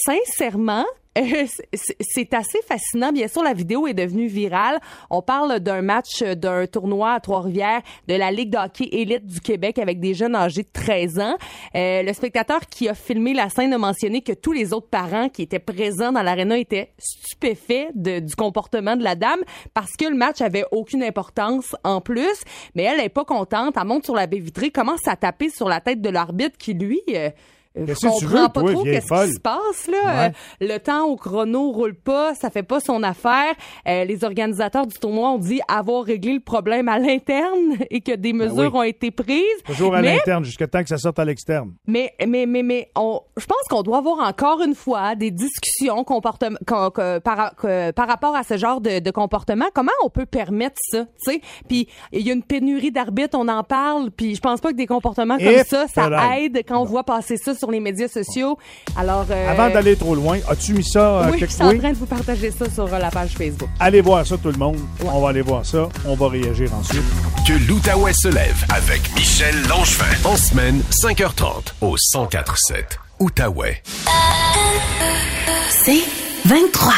sincèrement, euh, c'est- assez fascinant. Bien sûr, la vidéo est devenue virale. On parle d'un match, euh, d'un tournoi à Trois-Rivières de la Ligue de hockey élite du Québec avec des jeunes âgés de 13 ans. Euh, le spectateur qui a filmé la scène a mentionné que tous les autres parents qui étaient présents dans l'aréna étaient stupéfaits du comportement de la dame parce que le match avait aucune importance en plus. Mais elle n'est pas contente. Elle monte sur la baie vitrée, commence à taper sur la tête de l'arbitre qui, lui... euh, Qu'est-ce que tu comprend veux, pas toi, trop qu'est-ce qui se passe là. Ouais. Euh, le temps au chrono roule pas, ça fait pas son affaire. Euh, les organisateurs du tournoi ont dit avoir réglé le problème à l'interne et que des mesures oui. ont été prises. Toujours à l'interne, jusqu'à temps que ça sorte à l'externe. mais mais mais mais on, je pense qu'on doit avoir encore une fois des discussions comportement co- co- par, par rapport à ce genre de, de comportement. Comment on peut permettre ça, tu sais? Puis il y a une pénurie d'arbitres, on en parle. Puis je pense pas que des comportements comme Et ça, ça aide quand on voit passer ça sur les médias sociaux. Alors euh, Avant d'aller trop loin, as-tu mis ça? euh, oui, je suis en train de vous partager ça sur euh, la page Facebook. Allez voir ça, tout le monde. On va aller voir ça. On va réagir ensuite. Que l'Outaouais se lève avec Michel Langevin. En semaine, 5h30 au 104.7 Outaouais. C'est 23.